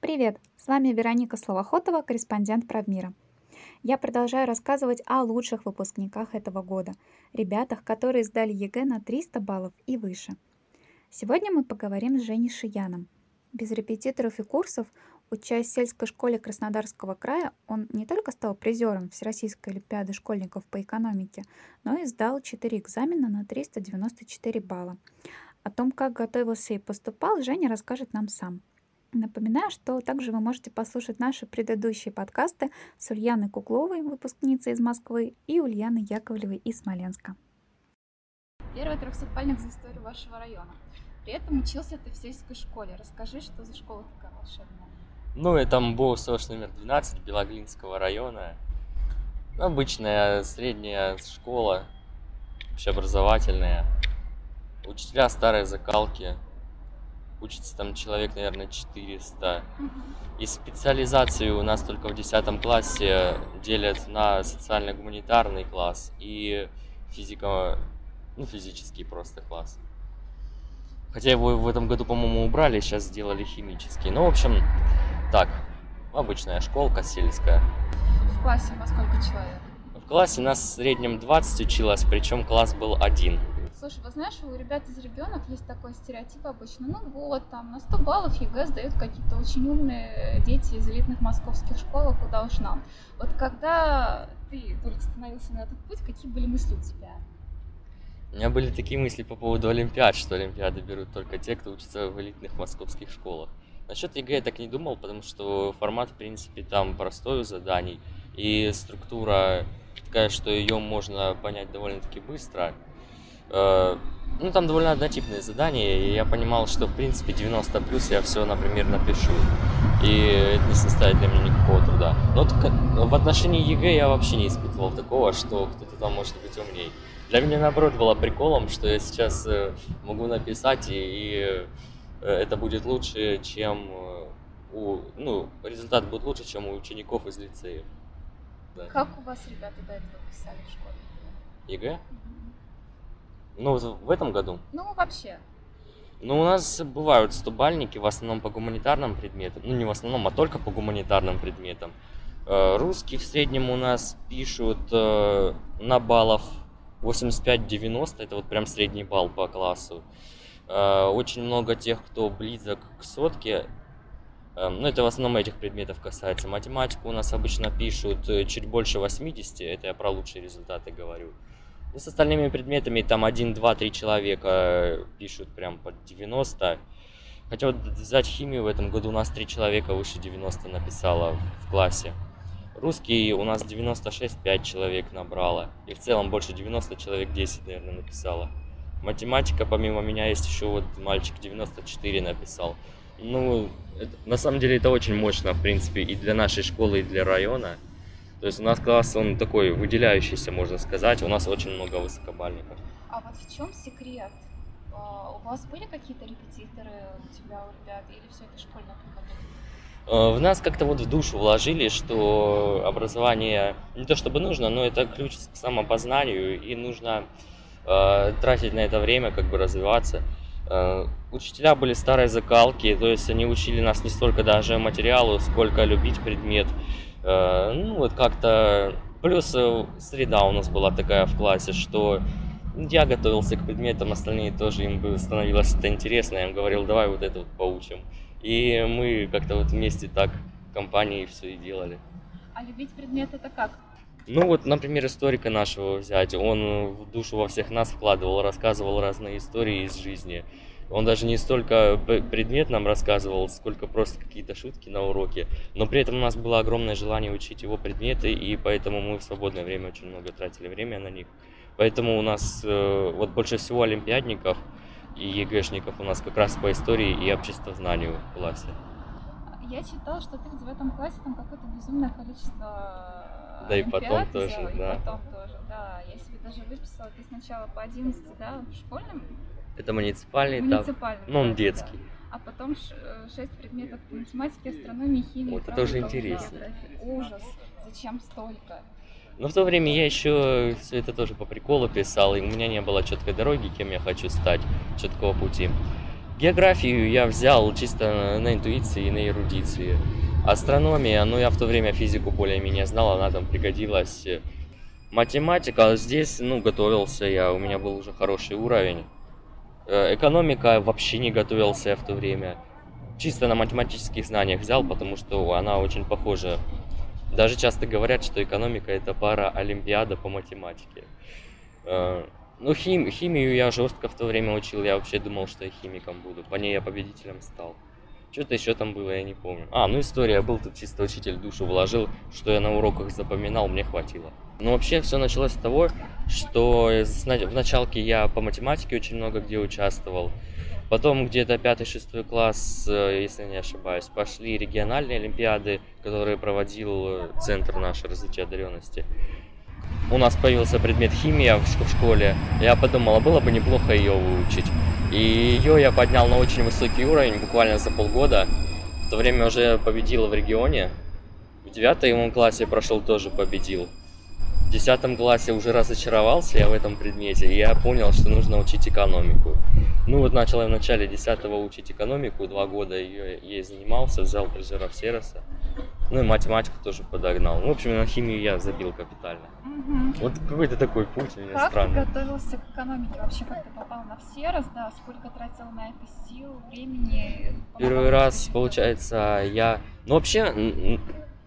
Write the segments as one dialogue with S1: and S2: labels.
S1: Привет! С вами Вероника Словохотова, корреспондент Правмира. Я продолжаю рассказывать о лучших выпускниках этого года, ребятах, которые сдали ЕГЭ на 300 баллов и выше. Сегодня мы поговорим с Женей Шияном. Без репетиторов и курсов, учась в сельской школе Краснодарского края, он не только стал призером Всероссийской олимпиады школьников по экономике, но и сдал 4 экзамена на 394 балла. О том, как готовился и поступал, Женя расскажет нам сам – Напоминаю, что также вы можете послушать наши предыдущие подкасты с Ульяной Кукловой, выпускницей из Москвы, и Ульяной Яковлевой из Смоленска.
S2: Первый трехсотпальник за историю вашего района. При этом учился ты в сельской школе. Расскажи, что за школа такая волшебная?
S3: Ну, это МБО номер 12 Белоглинского района. Обычная средняя школа, общеобразовательная. Учителя старой закалки, учится там человек, наверное, 400. И специализации у нас только в 10 классе делят на социально-гуманитарный класс и физико, ну, физический просто класс. Хотя его в этом году, по-моему, убрали, сейчас сделали химический. Ну, в общем, так, обычная школка сельская.
S2: В классе во сколько человек?
S3: В классе нас в среднем 20 училось, причем класс был один.
S2: Слушай, вы знаешь, у ребят из регионов есть такой стереотип обычно. Ну вот, там на 100 баллов ЕГЭ сдают какие-то очень умные дети из элитных московских школ, куда уж нам. Вот когда ты только становился на этот путь, какие были мысли у тебя?
S3: У меня были такие мысли по поводу Олимпиад, что Олимпиады берут только те, кто учится в элитных московских школах. Насчет ЕГЭ я так не думал, потому что формат, в принципе, там простой у заданий, и структура такая, что ее можно понять довольно-таки быстро. Э, ну, там довольно однотипные задания, и я понимал, что, в принципе, 90 плюс я все, например, напишу. И это не составит для меня никакого труда. Но в отношении ЕГЭ я вообще не испытывал такого, что кто-то там может быть умней. Для меня, наоборот, было приколом, что я сейчас э, могу написать, и, и э, это будет лучше, чем у... Ну, результат будет лучше, чем у учеников из лицеев.
S2: Да. Как у вас ребята до этого писали в школе?
S3: ЕГЭ? Ну, в этом году?
S2: Ну, вообще.
S3: Ну, у нас бывают стобалльники, в основном по гуманитарным предметам. Ну, не в основном, а только по гуманитарным предметам. Э, русский в среднем у нас пишут э, на баллов 85-90, это вот прям средний балл по классу. Э, очень много тех, кто близок к сотке, ну, это в основном этих предметов касается. Математику у нас обычно пишут чуть больше 80, это я про лучшие результаты говорю. И с остальными предметами там 1, 2, 3 человека пишут прям под 90. Хотя вот взять химию в этом году у нас 3 человека выше 90 написало в классе. Русский у нас 96, 5 человек набрало. И в целом больше 90 человек 10, наверное, написало. Математика, помимо меня, есть еще вот мальчик 94 написал. Ну, это, на самом деле это очень мощно, в принципе, и для нашей школы, и для района. То есть у нас класс, он такой выделяющийся, можно сказать. У нас очень много высокобальников.
S2: А вот в чем секрет? А, у вас были какие-то репетиторы у тебя, у ребят, или все это школьная подготовка?
S3: В нас как-то вот в душу вложили, что образование не то чтобы нужно, но это ключ к самопознанию, и нужно э, тратить на это время, как бы развиваться. Э, учителя были старой закалки, то есть они учили нас не столько даже материалу, сколько любить предмет. Э, ну вот как-то... Плюс э, среда у нас была такая в классе, что я готовился к предметам, остальные тоже им становилось это интересно. Я им говорил, давай вот это вот поучим. И мы как-то вот вместе так компании все и делали.
S2: А любить предмет это как?
S3: Ну вот, например, историка нашего взять, он в душу во всех нас вкладывал, рассказывал разные истории из жизни. Он даже не столько предмет нам рассказывал, сколько просто какие-то шутки на уроке. Но при этом у нас было огромное желание учить его предметы, и поэтому мы в свободное время очень много тратили время на них. Поэтому у нас э, вот больше всего олимпиадников и ЕГЭшников у нас как раз по истории и обществознанию в классе.
S2: Я читала, что ты в девятом классе там какое-то безумное количество
S3: да и потом тоже,
S2: взяла,
S3: да.
S2: И потом тоже, да. Я себе даже выписала, ты сначала по 11, да, в школьном
S3: это муниципальный,
S2: муниципальный
S3: этап, но он детский. Да.
S2: А потом э, шесть предметов математики, астрономии, химии.
S3: Вот это уже интересно.
S2: Ужас. Зачем столько?
S3: Но в то время я еще все это тоже по приколу писал, и у меня не было четкой дороги, кем я хочу стать, четкого пути. Географию я взял чисто на, на интуиции и на эрудиции. Астрономия, ну я в то время физику более-менее знал, она там пригодилась. Математика, здесь, ну, готовился я, у меня был уже хороший уровень. Э, Экономика вообще не готовился в то время. Чисто на математических знаниях взял, потому что она очень похожа. Даже часто говорят, что экономика это пара Олимпиада по математике. Э, Ну, хим, химию я жестко в то время учил, я вообще думал, что я химиком буду. По ней я победителем стал. Что-то еще там было, я не помню. А, ну история, был тут чисто учитель душу вложил, что я на уроках запоминал, мне хватило. Ну, вообще, все началось с того, что в началке я по математике очень много где участвовал. Потом где-то 5-6 класс, э, если не ошибаюсь, пошли региональные олимпиады, которые проводил э, Центр нашей развития одаренности. У нас появился предмет химия в школе. Я подумал, а было бы неплохо ее выучить. И ее я поднял на очень высокий уровень буквально за полгода. В то время уже победил в регионе. В девятом классе прошел тоже победил. В десятом классе уже разочаровался я в этом предмете, и я понял, что нужно учить экономику. Ну вот начал я в начале десятого учить экономику, два года ее, ей занимался, взял призера Сероса. Ну и математику тоже подогнал. Ну, в общем, на химию я забил капитально.
S2: Мгм.
S3: Вот какой-то такой путь у меня
S2: Как
S3: странный.
S2: ты готовился к экономике? Вообще, как ты попал на все раз, да? Сколько тратил на это сил, времени?
S3: Первый раз, получается, я... Ну, вообще,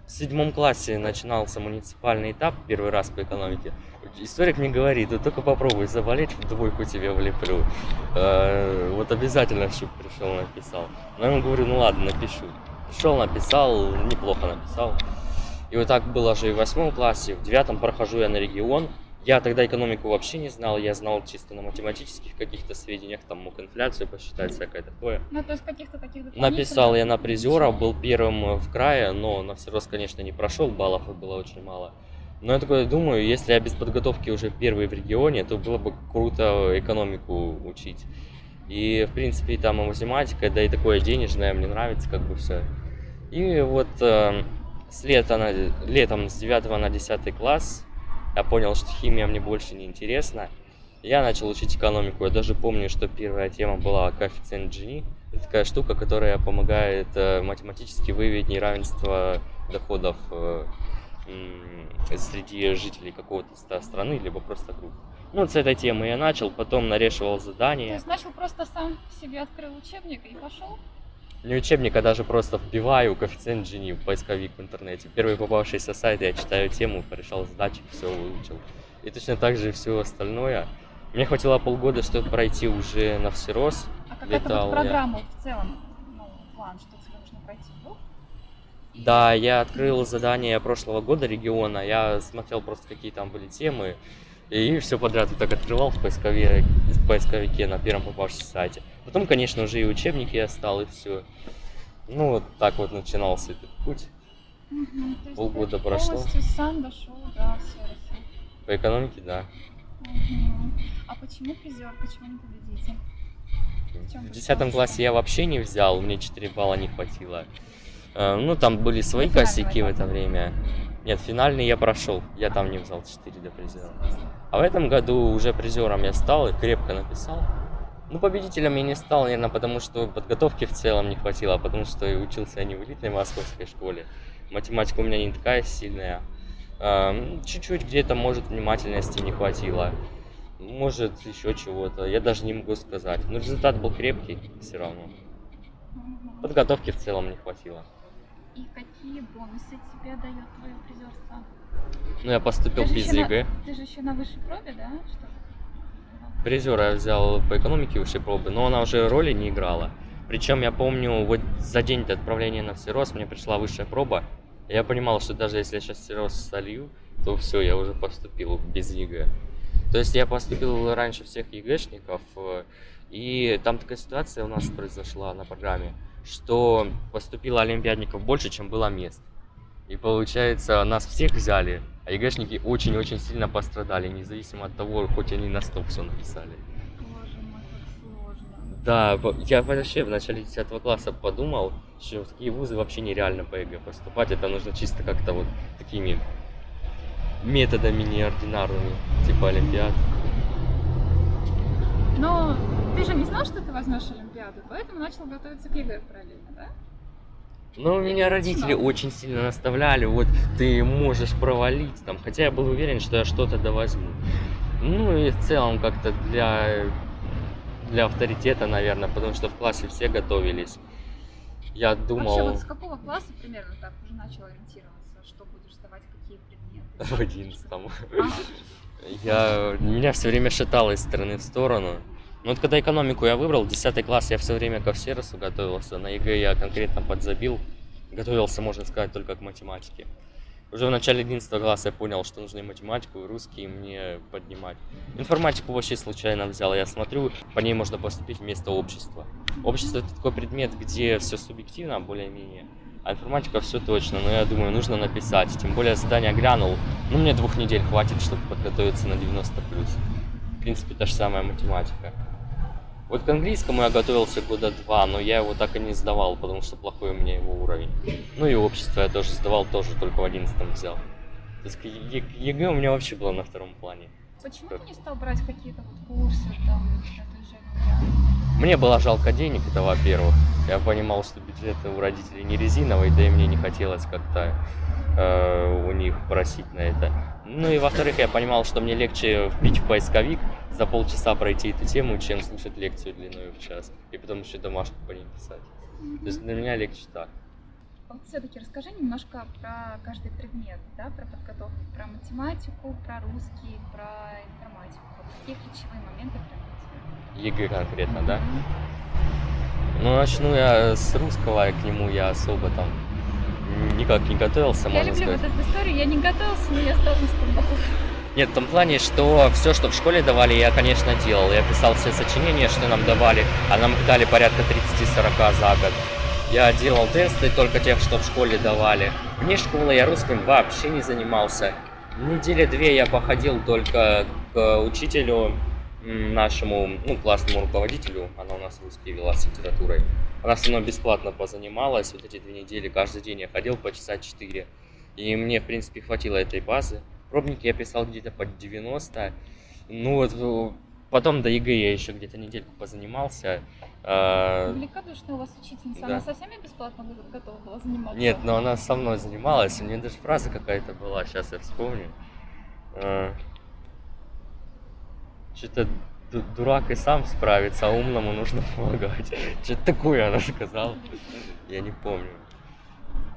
S3: в седьмом классе начинался муниципальный этап, первый раз по экономике. Историк мне говорит, ты только попробуй заболеть, в двойку тебе влеплю. Э, Вот обязательно, чтобы пришел, написал. Но я ему говорю, ну ладно, напишу. Пришел, написал, неплохо написал. И вот так было же и в восьмом классе, в девятом прохожу я на регион. Я тогда экономику вообще не знал, я знал чисто на математических каких-то сведениях, там мог инфляцию посчитать, всякое такое.
S2: Ну, то есть каких-то таких.
S3: Написал я на призера, был первым э, в крае, но на всерьез, конечно, не прошел, баллов было очень мало. Но я такой думаю, если я без подготовки уже первый в регионе, то было бы круто экономику учить. И, в принципе, и там и математика, да и такое денежное, мне нравится как бы все. И вот э, с лета на, летом с 9 на 10 класс я понял, что химия мне больше не интересна. Я начал учить экономику. Я даже помню, что первая тема была коэффициент Джини. Это такая штука, которая помогает э, математически выявить неравенство доходов э, среди жителей какого-то страны, либо просто групп. Ну, с этой темы я начал, потом нарешивал
S2: То
S3: задания.
S2: есть начал просто сам себе открыл учебник и пошел?
S3: Не учебник, а даже просто вбиваю коэффициент Джини в поисковик в интернете. Первый попавшийся сайт, я читаю тему, порешал задачи, все выучил. И точно так же все остальное. Мне хватило полгода, чтобы пройти уже на всерос.
S2: А какая-то вот
S3: я.
S2: программа вот в целом, ну, план, что тебе нужно пройти был?
S3: Да, я открыл задание прошлого года региона, я смотрел просто какие там были темы, и все подряд вот так открывал в поисковике, в поисковике на первом попавшемся сайте. Потом, конечно, уже и учебники я стал, и все. Ну, вот так вот начинался этот путь.
S2: Есть
S3: Полгода прошло.
S2: сам дошел до сервиса.
S3: По экономике, да.
S2: Мгм. А почему призер? Почему не победитель? В
S3: десятом классе я вообще не взял, мне 4 балла не хватило. Э, Ну, там были свои
S2: финального
S3: косяки в это время. Нет, финальный я прошел, я там не взял 4 до призера. А в этом году уже призером я стал и крепко написал. Ну, победителем я не стал, наверное, потому что подготовки в целом не хватило, а потому что и учился я не в элитной московской школе. Математика у меня не такая сильная. Эм, Чуть-чуть где-то, может, внимательности не хватило. Может, еще чего-то. Я даже не могу сказать. Но результат был крепкий все равно. Подготовки в целом не хватило.
S2: И какие бонусы тебе дает твое призерство?
S3: Ну, я поступил
S2: Ты
S3: без
S2: еще на-
S3: ЕГЭ.
S2: Ты же еще на высшей пробе, да? Что?
S3: Призера я взял по экономике высшей пробы, но она уже роли не играла. Причем я помню, вот за день до отправления на всерос мне пришла высшая проба. Я понимал, что даже если я сейчас всерос солью, то все, я уже поступил без ЕГЭ. То есть я поступил раньше всех ЕГЭшников, э, и там такая ситуация у нас произошла на программе, что поступило олимпиадников больше, чем было мест. И получается, нас всех взяли, а ЕГЭшники очень-очень сильно пострадали, независимо от того, хоть они на сто все написали. Да, я вообще в начале 10 класса подумал, что в такие вузы вообще нереально по ЕГЭ поступать. Это нужно чисто как-то вот такими методами неординарными, типа Олимпиад.
S2: Но ты же не знал, что ты возьмешь? Олимпиаду, поэтому начал готовиться к ЕГЭ параллельно, да?
S3: Ну, меня родители очень сильно наставляли, вот ты можешь провалить там, хотя я был уверен, что я что-то довозьму. Ну и в целом как-то для, для авторитета, наверное, потому что в классе все готовились. Я думал...
S2: Вообще, вот с какого класса примерно так уже начал ориентироваться, что будешь сдавать, какие предметы?
S3: В одиннадцатом. Я, меня все время шатало из стороны в сторону. Ну вот когда экономику я выбрал, 10 класс я все время ко всеросу готовился, на ЕГЭ я конкретно подзабил, готовился, можно сказать, только к математике. Уже в начале 11 класса я понял, что нужно и математику, и русский мне поднимать. Информатику вообще случайно взял, я смотрю, по ней можно поступить вместо общества. Общество это такой предмет, где все субъективно, более-менее, а информатика все точно, но я думаю, нужно написать. Тем более задание глянул, ну мне двух недель хватит, чтобы подготовиться на 90 плюс. В принципе, та же самая математика. Вот к английскому я готовился года два, но я его так и не сдавал, потому что плохой у меня его уровень. Ну и общество я тоже сдавал, тоже только в одиннадцатом взял. То есть ЕГЭ у меня вообще было на втором плане.
S2: Почему ты не стал брать какие-то вот курсы там для той же
S3: Мне было жалко денег, это во-первых. Я понимал, что бюджет у родителей не резиновый, да и мне не хотелось как-то э, у них просить на это. Ну и во-вторых, я понимал, что мне легче вбить в поисковик, за полчаса пройти эту тему, чем слушать лекцию длиной в час. И потом еще домашку по ней писать. Mm-hmm. То есть для меня легче так.
S2: Вот все-таки расскажи немножко про каждый предмет, да, про подготовку, про математику, про русский, про информатику. Какие ключевые моменты прям
S3: ЕГЭ конкретно, м-м, да? Ну, начну я с русского, к нему я особо там никак не готовился,
S2: я
S3: можно
S2: сказать.
S3: Я люблю
S2: вот эту историю, я не готовился, но я стал на
S3: нет, в том плане, что все, что в школе давали, я, конечно, делал. Я писал все сочинения, что нам давали, а нам их дали порядка 30-40 за год. Я делал тесты только тех, что в школе давали. Вне школы я русским вообще не занимался. Недели две я походил только к учителю нашему, ну, классному руководителю, она у нас русский вела с литературой. Она со мной бесплатно позанималась, вот эти две недели, каждый день я ходил по часа 4. И мне, в принципе, хватило этой базы. Пробники я писал где-то под 90. Ну вот э, потом до ЕГЭ я еще где-то недельку позанимался.
S2: А, Великодушная у вас учительница, да. она совсем бесплатно готова была заниматься?
S3: Нет, но она со мной занималась, у нее даже фраза какая-то была, сейчас я вспомню. А, Что-то дурак и сам справится, а умному нужно помогать. Что-то такое она сказала, я не помню.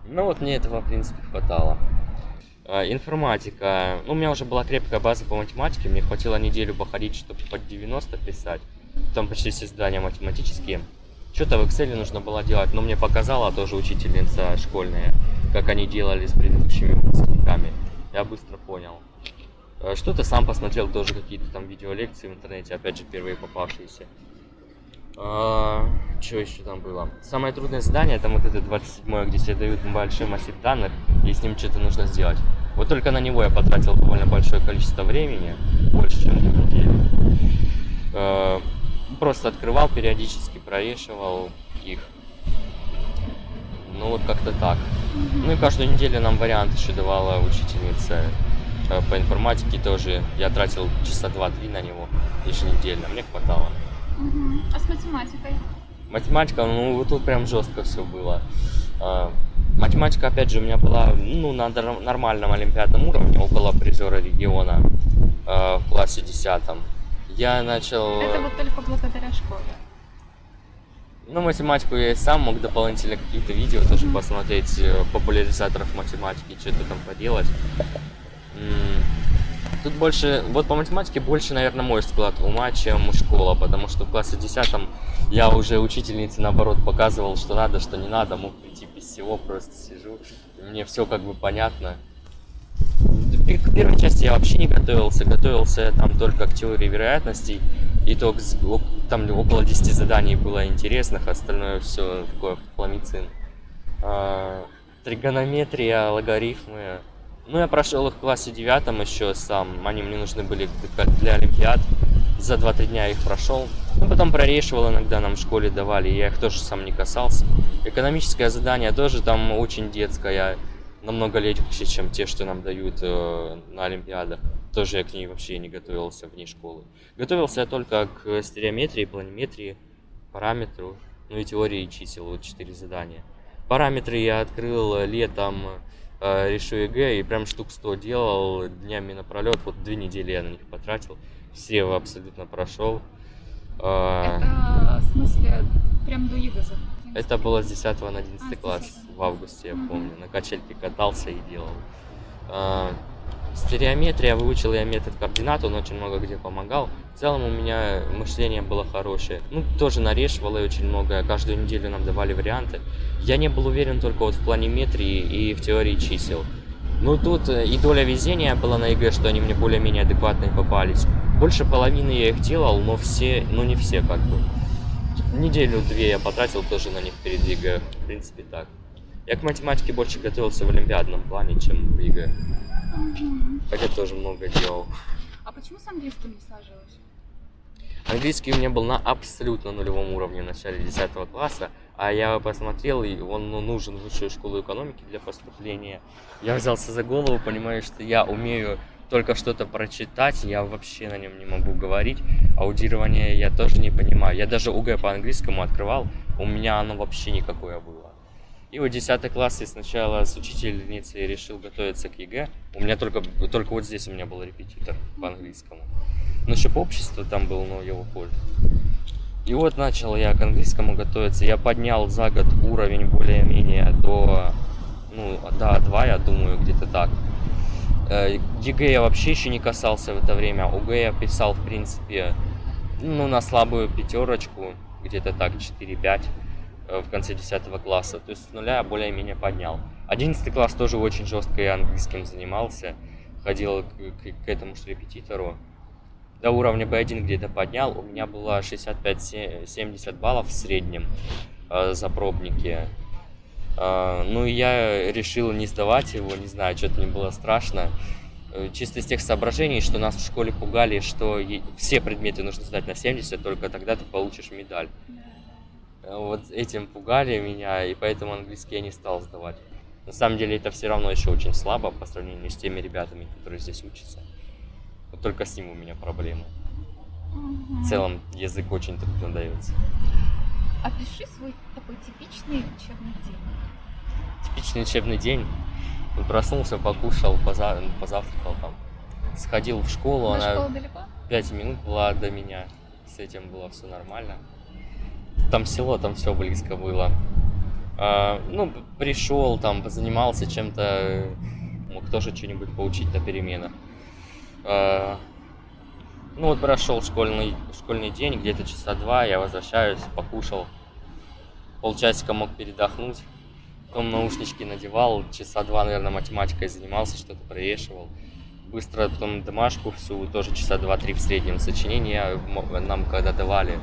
S3: Ну вот мне этого, в принципе, хватало. А, информатика. Ну, у меня уже была крепкая база по математике. Мне хватило неделю походить, чтобы под 90 писать. Там почти все задания математические. Что-то в Excel нужно было делать, но мне показала тоже учительница школьная, как они делали с предыдущими выпускниками. Я быстро понял. А, что-то сам посмотрел тоже какие-то там видеолекции в интернете, опять же первые попавшиеся. А, что еще там было? Самое трудное задание, там вот это 27 где тебе дают большой массив данных, и с ним что-то нужно сделать. Вот только на него я потратил довольно большое количество времени, больше, чем две недели. А, просто открывал периодически, прорешивал их. Ну вот как-то так. Ну и каждую неделю нам вариант еще давала учительница по информатике тоже. Я тратил часа два-три на него еженедельно, мне хватало.
S2: Угу. А с математикой?
S3: Математика, ну вот тут прям жестко все было. А, математика, опять же, у меня была ну, на нормальном олимпиадном уровне, около призера региона а, в классе 10. Я начал...
S2: Это вот только благодаря школе.
S3: Ну, математику я и сам мог дополнительно какие-то видео mm-hmm. тоже посмотреть, э, популяризаторов математики, что-то там поделать. Тут больше, вот по математике больше, наверное, мой склад ума, чем школа, потому что в классе 10 я уже учительнице, наоборот, показывал, что надо, что не надо, мог прийти без всего, просто сижу, мне все как бы понятно. К первой части я вообще не готовился, готовился там только к теории вероятностей, и то там около 10 заданий было интересных, остальное все такое фламицин. А, тригонометрия, логарифмы, ну, я прошел их в классе девятом еще сам. Они мне нужны были для Олимпиад. За 2-3 дня их прошел. Ну, потом прорешивал иногда нам в школе давали. Я их тоже сам не касался. Экономическое задание тоже там очень детское. Намного легче, чем те, что нам дают э, на Олимпиадах. Тоже я к ней вообще не готовился вне школы. Готовился я только к стереометрии, планиметрии, параметру, ну и теории чисел, вот четыре задания. Параметры я открыл летом, решу ЕГЭ и прям штук 100 делал днями напролет, вот две недели я на них потратил, все абсолютно прошел.
S2: Э, это в смысле прям до ЕГЭ?
S3: Это было с 10 на 11 а, класс в августе, я помню. На качельке катался и делал. Стереометрия, выучил я метод координат, он очень много где помогал. В целом у меня мышление было хорошее. Ну, тоже нарешивало очень многое. Каждую неделю нам давали варианты. Я не был уверен только вот в планиметрии и в теории чисел. Ну, тут э, и доля везения была на ЕГЭ, что они мне более-менее адекватные попались. Больше половины я их делал, но все, ну не все как бы. Неделю-две я потратил тоже на них перед ЕГЭ. В принципе, так. Я к математике больше готовился в олимпиадном плане, чем в ЕГЭ. Хотя тоже много делал.
S2: А почему с английским не сложилось?
S3: Английский у меня был на абсолютно нулевом уровне в начале 10 класса, а я посмотрел, и он ну, нужен в высшую школу экономики для поступления. Я взялся за голову, понимаю, что я умею только что-то прочитать, я вообще на нем не могу говорить. Аудирование я тоже не понимаю. Я даже ОГЭ по английскому открывал, у меня оно вообще никакое было. И вот 10 класс я сначала с учительницей решил готовиться к ЕГЭ. У меня только, только вот здесь у меня был репетитор по английскому. Ну, еще по обществу там был, но его позже. И вот начал я к английскому готовиться. Я поднял за год уровень более-менее до, ну, до A2, я думаю, где-то так. Э, ЕГЭ я вообще еще не касался в это время. ОГЭ я писал, в принципе, ну, на слабую пятерочку, где-то так, 4-5 э, в конце 10 класса. То есть с нуля более-менее поднял. 11 класс тоже очень жестко я английским занимался. Ходил к, к, к этому же репетитору. До уровня B1 где-то поднял. У меня было 65-70 баллов в среднем э, за пробники. А, ну, я решил не сдавать его, не знаю, что-то мне было страшно. Э, чисто из тех соображений, что нас в школе пугали, что все предметы нужно сдать на 70, только тогда ты получишь медаль. Э, вот этим пугали меня, и поэтому английский я не стал сдавать. На самом деле это все равно еще очень слабо по сравнению с теми ребятами, которые здесь учатся. Вот только с ним у меня проблемы. В целом язык очень трудно дается.
S2: Опиши свой такой типичный учебный день.
S3: Типичный учебный день. Проснулся, покушал, поза... позавтракал там. Сходил в школу,
S2: На
S3: она
S2: школа далеко?
S3: пять минут была до меня. С этим было все нормально. Там село, там все близко было. А, ну, пришел, там, позанимался чем-то, мог тоже что-нибудь поучить на переменах. А, ну вот прошел школьный, школьный день, где-то часа два, я возвращаюсь, покушал, полчасика мог передохнуть, потом наушнички надевал, часа два, наверное, математикой занимался, что-то прорешивал. Быстро потом домашку всю, тоже часа два-три в среднем сочинения нам когда давали.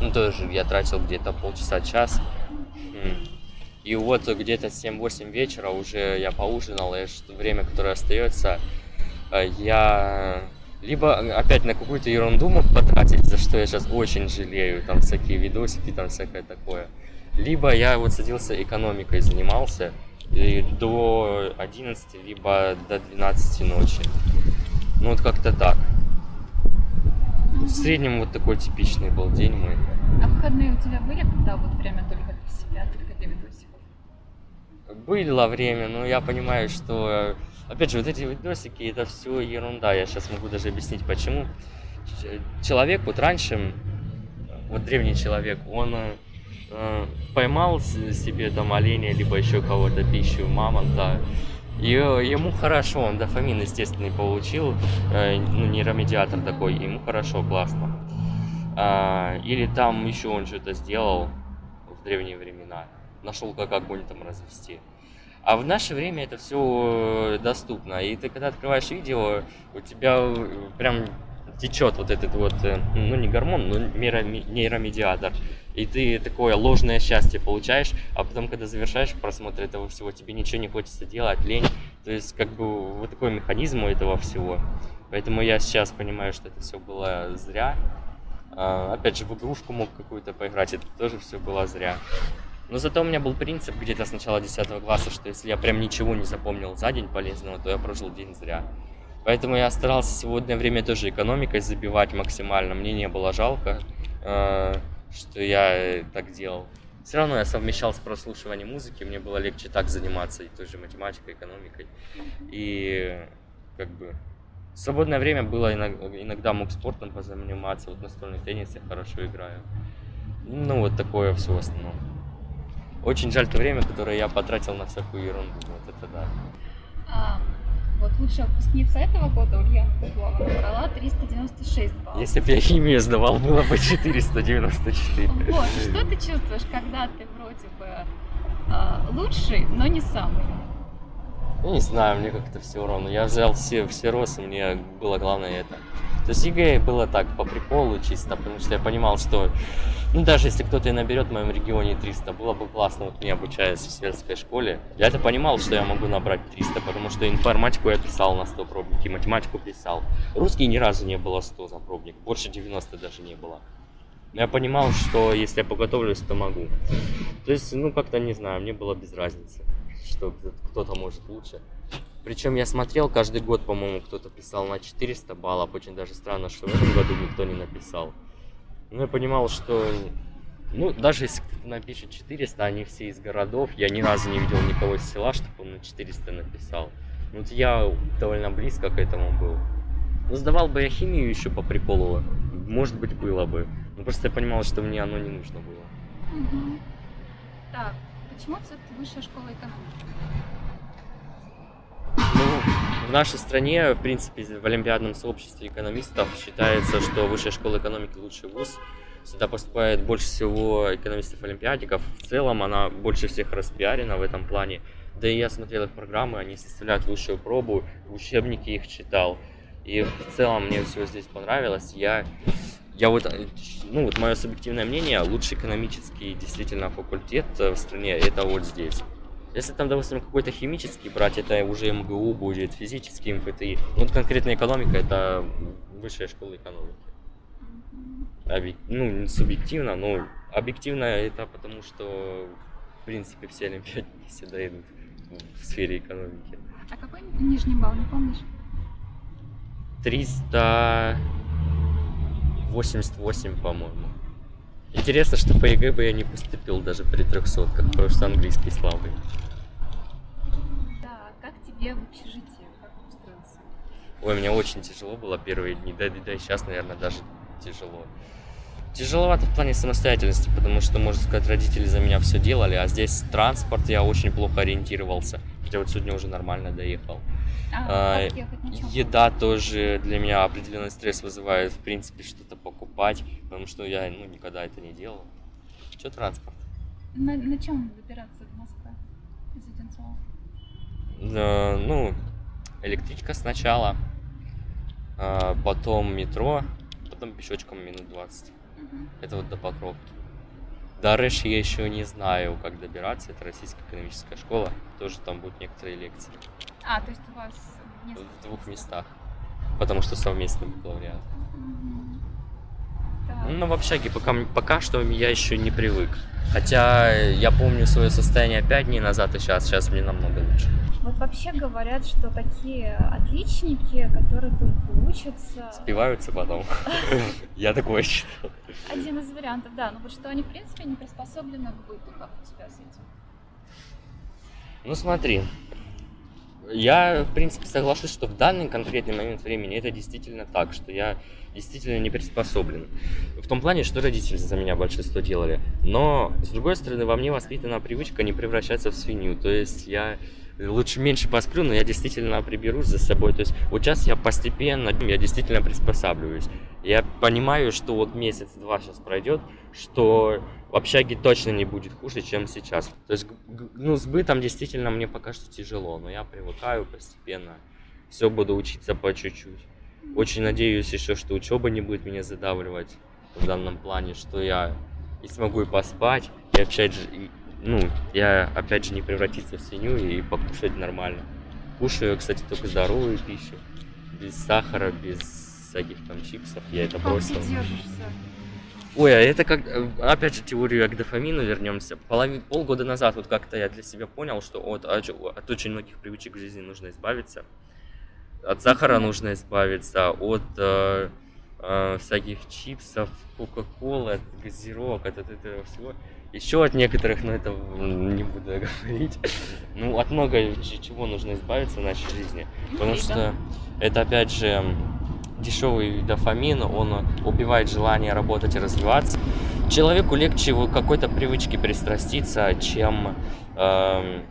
S3: Ну, тоже я тратил где-то полчаса-час. И вот где-то 7-8 вечера уже я поужинал, и время, которое остается, э, я либо опять на какую-то ерунду мог потратить, за что я сейчас очень жалею, там всякие видосики, там всякое такое. Либо я вот садился экономикой, занимался и до 11, либо до 12 ночи. Ну вот как-то так. В среднем вот такой типичный был день мой.
S2: А выходные у тебя были, когда вот время только для себя, только для видосиков?
S3: Было время, но я понимаю, что Опять же, вот эти видосики, это все ерунда. Я сейчас могу даже объяснить, почему. Человек, вот раньше, вот древний человек, он э, поймал себе там оленя, либо еще кого-то пищу, мамонта, и ему хорошо, он дофамин естественный получил, э, ну, нейромедиатор такой, ему хорошо, классно. А, или там еще он что-то сделал в древние времена, нашел как огонь там развести. А в наше время это все доступно. И ты когда открываешь видео, у тебя э, прям течет вот этот вот, э, ну не гормон, но нейромедиатор. И ты такое ложное счастье получаешь, а потом, когда завершаешь просмотр этого всего, тебе ничего не хочется делать, лень. То есть, как бы, вот такой механизм у этого всего. Поэтому я сейчас понимаю, что это все было зря. А, опять же, в игрушку мог какую-то поиграть, это тоже все было зря. Но зато у меня был принцип где-то с начала 10 класса, что если я прям ничего не запомнил за день полезного, то я прожил день зря. Поэтому я старался сегодня время тоже экономикой забивать максимально. Мне не было жалко. Что я э, так делал. Все равно я совмещал с прослушиванием музыки, мне было легче так заниматься и той же математикой, экономикой. И как бы свободное время было, иногда, иногда мог спортом позаниматься, вот настольный теннис я хорошо играю. Ну вот такое все в основном. Очень жаль то время, которое я потратил на всякую ерунду, вот это да.
S2: Вот лучшая выпускница этого года Ульяна Куглова набрала 396 баллов.
S3: Если бы я химию сдавал, было бы 494.
S2: Вот, что ты чувствуешь, когда ты вроде бы а, лучший, но не самый?
S3: Ну, не знаю, мне как-то все равно. Я взял все, Всеросы, мне было главное это. То есть ЕГЭ было так, по приколу чисто, потому что я понимал, что, ну, даже если кто-то и наберет в моем регионе 300, было бы классно, вот мне обучаясь в сельской школе. Я это понимал, что я могу набрать 300, потому что информатику я писал на 100 пробники, математику писал. Русский ни разу не было 100 за пробник, больше 90 даже не было. Но я понимал, что если я подготовлюсь, то могу. То есть, ну, как-то, не знаю, мне было без разницы что кто-то может лучше. Причем я смотрел каждый год, по-моему, кто-то писал на 400 баллов. Очень даже странно, что в этом году никто не написал. Но я понимал, что ну, даже если кто-то напишет 400, они все из городов. Я ни разу не видел никого из села, чтобы он на 400 написал. Вот я довольно близко к этому был. Ну, сдавал бы я химию еще по приколу. Может быть, было бы. Но просто я понимал, что мне оно не нужно было.
S2: Угу. Так, Почему все-таки высшая школа экономики?
S3: Ну, в нашей стране, в принципе, в Олимпиадном сообществе экономистов считается, что высшая школа экономики лучший вуз. Сюда поступает больше всего экономистов-олимпиадиков. В целом она больше всех распиарена в этом плане. Да и я смотрел их программы, они составляют лучшую пробу, учебники их читал. И в целом мне все здесь понравилось. Я я вот, ну вот мое субъективное мнение, лучший экономический действительно факультет э, в стране это вот здесь. Если там, допустим, какой-то химический брать, это уже МГУ будет, физический МФТИ. Вот конкретно экономика, это высшая школа экономики. Объ... Ну, не субъективно, но объективно это потому, что, в принципе, все олимпиадники всегда идут в сфере экономики.
S2: А какой нижний балл, не помнишь?
S3: 300... 88, по-моему. Интересно, что по ЕГЭ бы я не поступил даже при 300, потому что английский слабый.
S2: Да, как тебе в общежитии? Как устроился?
S3: Ой, мне очень тяжело было первые дни, да, да и сейчас, наверное, даже тяжело. Тяжеловато в плане самостоятельности, потому что, можно сказать, родители за меня все делали, а здесь транспорт я очень плохо ориентировался. Хотя вот сегодня уже нормально доехал.
S2: А,
S3: А, еда тоже для меня определенный стресс вызывает, в принципе, что-то покупать, потому что я ну, никогда это не делал. Что транспорт?
S2: На, на чем добираться до Москвы из Одинцова?
S3: Ну, электричка сначала, а, потом метро, потом пешочком минут 20.
S2: Мгм.
S3: Это вот до Покровки. До Рэш я еще не знаю, как добираться. Это российская экономическая школа. Тоже там будут некоторые лекции.
S2: А, то есть у вас в
S3: двух местах. Потому что совместный бакалавриат.
S2: Мгм.
S3: Ну, в общаге пока, пока что я еще не привык. Хотя я помню свое состояние 5 дней назад, и сейчас, сейчас мне намного лучше.
S2: Вот вообще говорят, что такие отличники, которые только учатся...
S3: Спиваются потом. Я такое считал.
S2: Один из вариантов, да. Но вот что они, в принципе, не приспособлены к быту, как у тебя с этим.
S3: Ну смотри, я, в принципе, соглашусь, что в данный конкретный момент времени это действительно так, что я действительно не приспособлен. В том плане, что родители за меня большинство делали. Но, с другой стороны, во мне воспитана привычка не превращаться в свинью. То есть я лучше меньше посплю, но я действительно приберусь за собой. То есть вот сейчас я постепенно, я действительно приспосабливаюсь. Я понимаю, что вот месяц-два сейчас пройдет, что в общаге точно не будет хуже, чем сейчас. То есть, ну, с бытом действительно мне пока что тяжело, но я привыкаю постепенно. Все буду учиться по чуть-чуть. Очень надеюсь еще, что учеба не будет меня задавливать в данном плане, что я и смогу и поспать, и опять же, и, ну, я опять же не превратиться в свинью и покушать нормально. Кушаю, кстати, только здоровую пищу, без сахара, без всяких там чипсов, я это
S2: Как ты
S3: бросил.
S2: держишься?
S3: Ой, а это как, э, опять же, теорию к дофамину вернемся. Полови- полгода назад вот как-то я для себя понял, что от, от, от очень многих привычек в жизни нужно избавиться. От сахара нужно избавиться, от э, э, всяких чипсов, кока-колы, от газировок, от, от этого всего. Еще от некоторых, но это не буду говорить. Ну, от много чего нужно избавиться в нашей жизни. Потому что это, опять же, дешевый дофамин, он убивает желание работать и развиваться. Человеку легче какой-то привычке пристраститься, чем эм,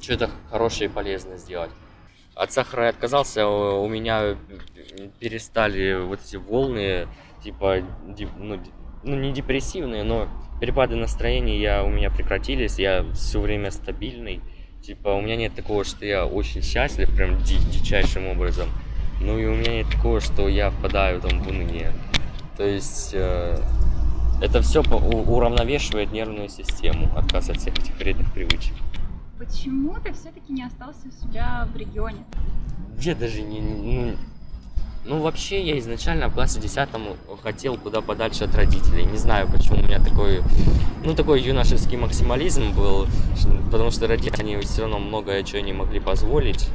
S3: что-то хорошее и полезное сделать. От сахара я отказался, у у меня перестали вот эти волны, типа, ну, ну, не депрессивные, но перепады настроения я, у меня прекратились, я все время стабильный. Типа, у меня нет такого, что я очень счастлив, прям ди- дичайшим образом. Ну и у меня нет такого, что я впадаю там в уныние. То есть э, это все уравновешивает нервную систему, отказ от всех этих вредных привычек.
S2: Почему ты все-таки не остался у себя в регионе?
S3: Я даже не... Ну, ну, вообще, я изначально в классе 10 хотел куда подальше от родителей. Не знаю, почему у меня такой, ну, такой юношеский максимализм был, потому что родители они все равно многое чего не могли позволить,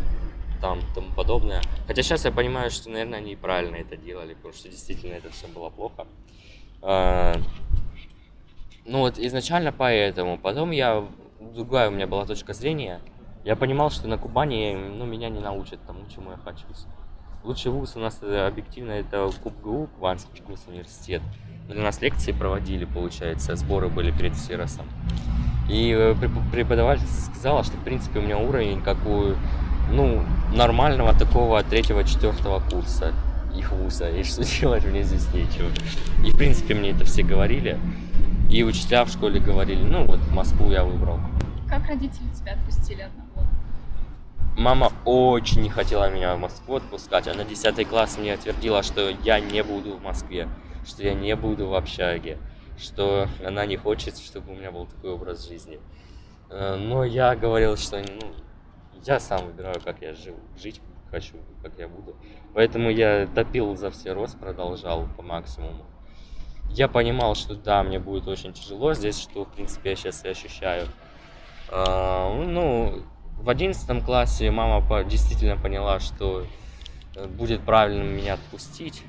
S3: там, тому подобное. Хотя сейчас я понимаю, что, наверное, они правильно это делали, потому что действительно это все было плохо. А, Ну, вот изначально поэтому. Потом я... Другая у меня была точка зрения. Я понимал, что на Кубани, ну, меня не научат тому, чему я хочу. Лучший вуз у нас э, объективно это КубГУ, Кубанский госуниверситет. Для нас лекции проводили, получается, сборы были перед Сиросом. И э, преп- преподавательница сказала, что, в принципе, у меня уровень как у, ну, нормального такого третьего-четвертого курса их вуза. И что делать мне здесь нечего. И, в принципе, мне это все говорили. И учителя в школе говорили, ну, вот Москву я выбрал.
S2: Как родители тебя отпустили одного?
S3: Мама очень не хотела меня в Москву отпускать. Она 10 класс мне отвердила, что я не буду в Москве, что я не буду в общаге, что она не хочет, чтобы у меня был такой образ жизни. Э, Но я говорил, что ну, я сам выбираю, как я живу, жить хочу, как я буду. Поэтому я топил за все рост, продолжал по максимуму. Я понимал, что да, мне будет очень тяжело здесь, что в принципе я сейчас и ощущаю. А, Ну, в одиннадцатом классе мама действительно поняла, что э, будет правильным меня отпустить.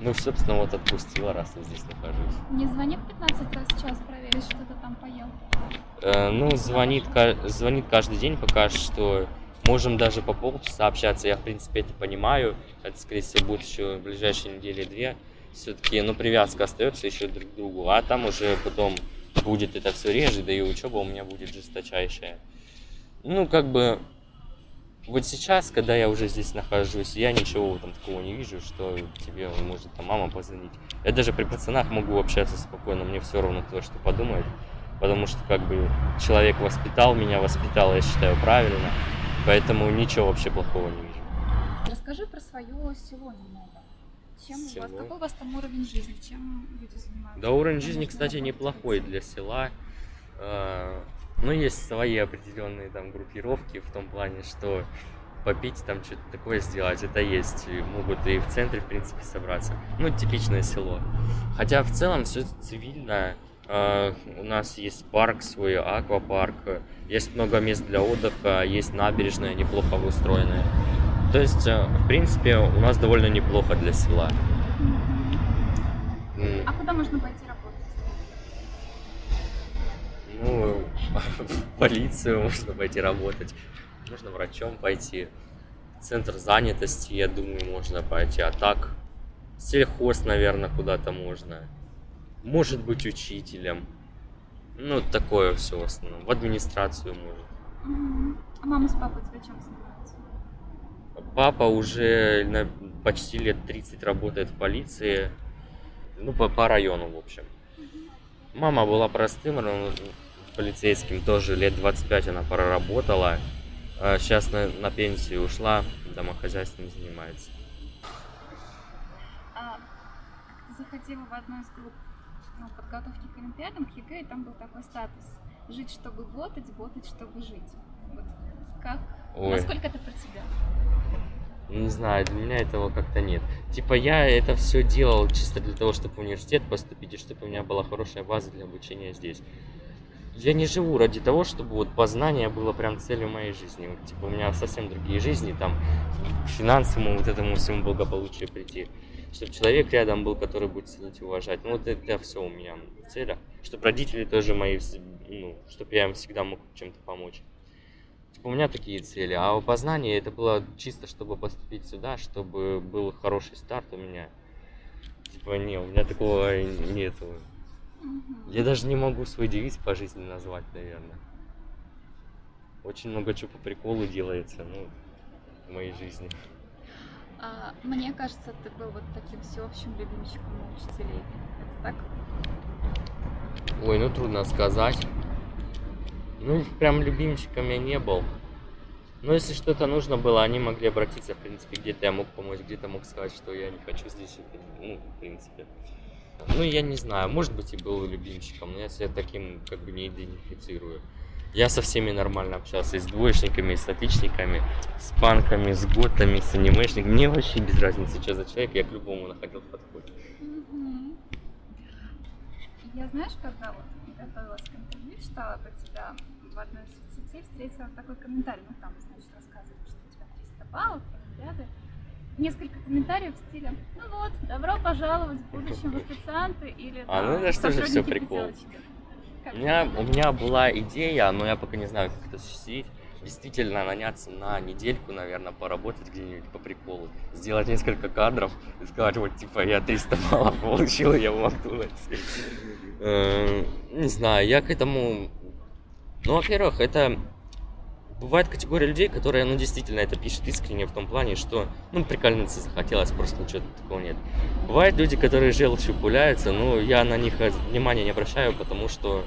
S3: Ну, собственно, вот отпустила, раз я здесь нахожусь.
S2: Не звони в 15 раз в час проверить, что ты там поел.
S3: Э, Ну, звонит, звонит каждый день пока что. Можем даже по полчаса общаться. Я, в принципе, это понимаю. Это, скорее всего, будет еще в ближайшие недели две. Все-таки, ну, привязка остается еще друг к другу. А там уже потом будет это все реже, да и учеба у меня будет жесточайшая. Ну, как бы, вот сейчас, когда я уже здесь нахожусь, я ничего там такого не вижу, что тебе может там мама позвонить. Я даже при пацанах могу общаться спокойно, мне все равно кто что подумает. Потому что как бы человек воспитал меня, воспитал, я считаю, правильно. Поэтому ничего вообще плохого не вижу.
S2: Расскажи про свое село немного. Чем у вас, какой у вас там уровень жизни? Чем люди занимаются?
S3: Да уровень жизни, кстати, неплохой для села. А, Ну, есть свои определенные там группировки в том плане, что попить там что-то такое сделать, это есть. И могут и в центре, в принципе, собраться. Ну, типичное село. Хотя в целом все цивильно. А, У нас есть парк свой, аквапарк, есть много мест для отдыха, есть набережная неплохо устроенная. То есть, э, в принципе, у нас довольно неплохо для села. М,
S2: А куда можно пойти работать?
S3: Ну, в полицию можно пойти работать, можно врачом пойти, в центр занятости, я думаю, можно пойти, а так, сельхоз, наверное, куда-то можно, может быть, учителем, ну, такое все в основном, в администрацию может.
S2: Мгм. А мама с папой у тебя чем занимаются?
S3: Папа уже на- почти лет 30 работает в полиции, ну, по, по району, в общем. Мама была простым полицейским, тоже лет 25 она проработала. Сейчас на, на пенсию ушла, домохозяйством занимается.
S2: А, ты заходила в одну из групп ну, подготовки к Олимпиадам, к ЕГЭ, и там был такой статус. Жить, чтобы ботать, ботать, чтобы жить. Вот как?
S3: Ой,
S2: Насколько это про тебя?
S3: Не знаю, для меня этого как-то нет. Типа я это все делал чисто для того, чтобы в университет поступить, и чтобы у меня была хорошая база для обучения здесь. Я не живу ради того, чтобы вот познание было прям целью моей жизни. Типа у меня совсем другие жизни, там к финансовому вот этому всему благополучию прийти. чтобы человек рядом был, который будет ценить и уважать. Ну, вот это все у меня в целях. Чтобы родители тоже мои, ну, чтобы я им всегда мог чем-то помочь. Типа, у меня такие цели. А у познания это было чисто, чтобы поступить сюда, чтобы был хороший старт у меня. Типа, не, у меня такого нету. Я даже не могу свой девиз по жизни назвать, наверное. Очень много чего по приколу делается, ну, в моей жизни.
S2: А, мне кажется, ты был вот таким всеобщим любимчиком учителей. Это так?
S3: Ой, ну трудно сказать. Ну, прям любимчиком я не был. Но если что-то нужно было, они могли обратиться, в принципе, где-то я мог помочь, где-то мог сказать, что я не хочу здесь, ну, в принципе. Ну, я не знаю, может быть, и был любимчиком, но я себя таким как бы не идентифицирую. Я со всеми нормально общался, и с двоечниками, и с отличниками, с панками, с готами, с анимешниками. Мне вообще без разницы, что за человек, я к любому находил подход.
S2: Я знаешь, когда вот готовилась к интервью, читала про тебя в одной из соцсетей, встретила такой комментарий, ну там, значит, рассказывают, что у тебя 300 баллов, Олимпиады. Несколько комментариев в стиле, ну вот, добро пожаловать в будущем в официанты или
S3: А, ну это что же все прикол. У меня, у меня была идея, но я пока не знаю, как это осуществить. Действительно наняться на недельку, наверное, поработать где-нибудь по приколу. Сделать несколько кадров и сказать, вот, типа, я 300 баллов получил, я в Макдональдсе. Э, не знаю, я к этому... Ну, во-первых, это бывает категория людей, которые, ну, действительно это пишет искренне в том плане, что, ну, прикольнуться захотелось, просто ничего такого нет. Бывают люди, которые желчью пуляются, но я на них внимания не обращаю, потому что,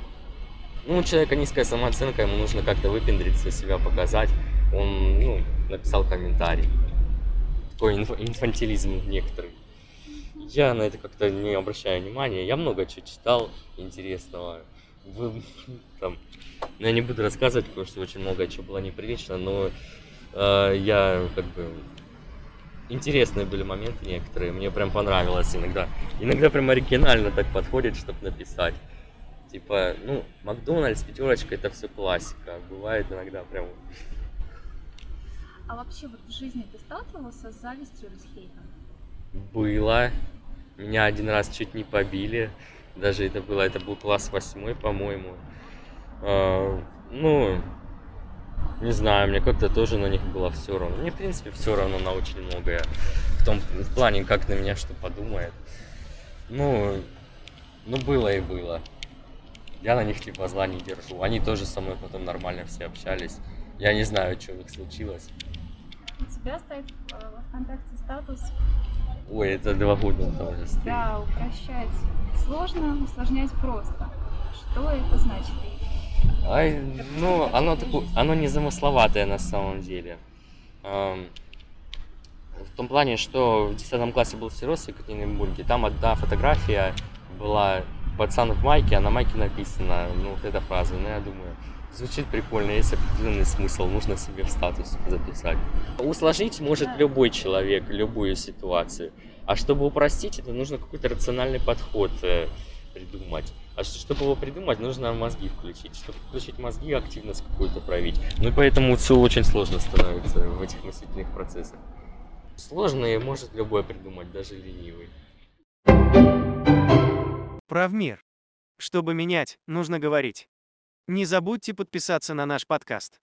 S3: ну, у человека низкая самооценка, ему нужно как-то выпендриться, себя показать. Он, ну, написал комментарий. Такой инф- инфантилизм некоторый. Я на это как-то не обращаю внимания. Я много чего читал интересного. Вы, там, ну, я не буду рассказывать, потому что очень много чего было неприлично, но э, я как бы интересные были моменты некоторые, мне прям понравилось иногда. Иногда прям оригинально так подходит, чтобы написать. Типа, ну, Макдональдс, пятерочка, это все классика. Бывает иногда прям...
S2: А вообще вот в жизни ты сталкивался с завистью или с хейтом?
S3: Было. Меня один раз чуть не побили. Даже это было, это был класс восьмой, по-моему. А, ну, не знаю, мне как-то тоже на них было все равно. Мне, в принципе, все равно на очень многое. В том в плане, как на меня что подумает. Ну, ну было и было. Я на них типа зла не держу. Они тоже со мной потом нормально все общались. Я не знаю, что у них случилось.
S2: У тебя стоит э, ВКонтакте статус
S3: Ой, это два года уже стоит.
S2: Да, упрощать сложно, усложнять просто. Что это значит?
S3: Ай, ну, оно, такое, оно не замысловатое на самом деле. В том плане, что в 10 классе был всерос в Екатеринбурге, там одна фотография была пацан в майке, а на майке написано, ну, вот эта фраза, ну, я думаю, звучит прикольно, есть определенный смысл, нужно себе в статус записать. Усложнить может любой человек любую ситуацию, а чтобы упростить, это нужно какой-то рациональный подход э, придумать. А чтобы его придумать, нужно мозги включить. Чтобы включить мозги, активность какую-то проявить. Ну и поэтому все очень сложно становится в этих мыслительных процессах. Сложное может любой придумать, даже ленивый.
S4: Правмир. Чтобы менять, нужно говорить. Не забудьте подписаться на наш подкаст.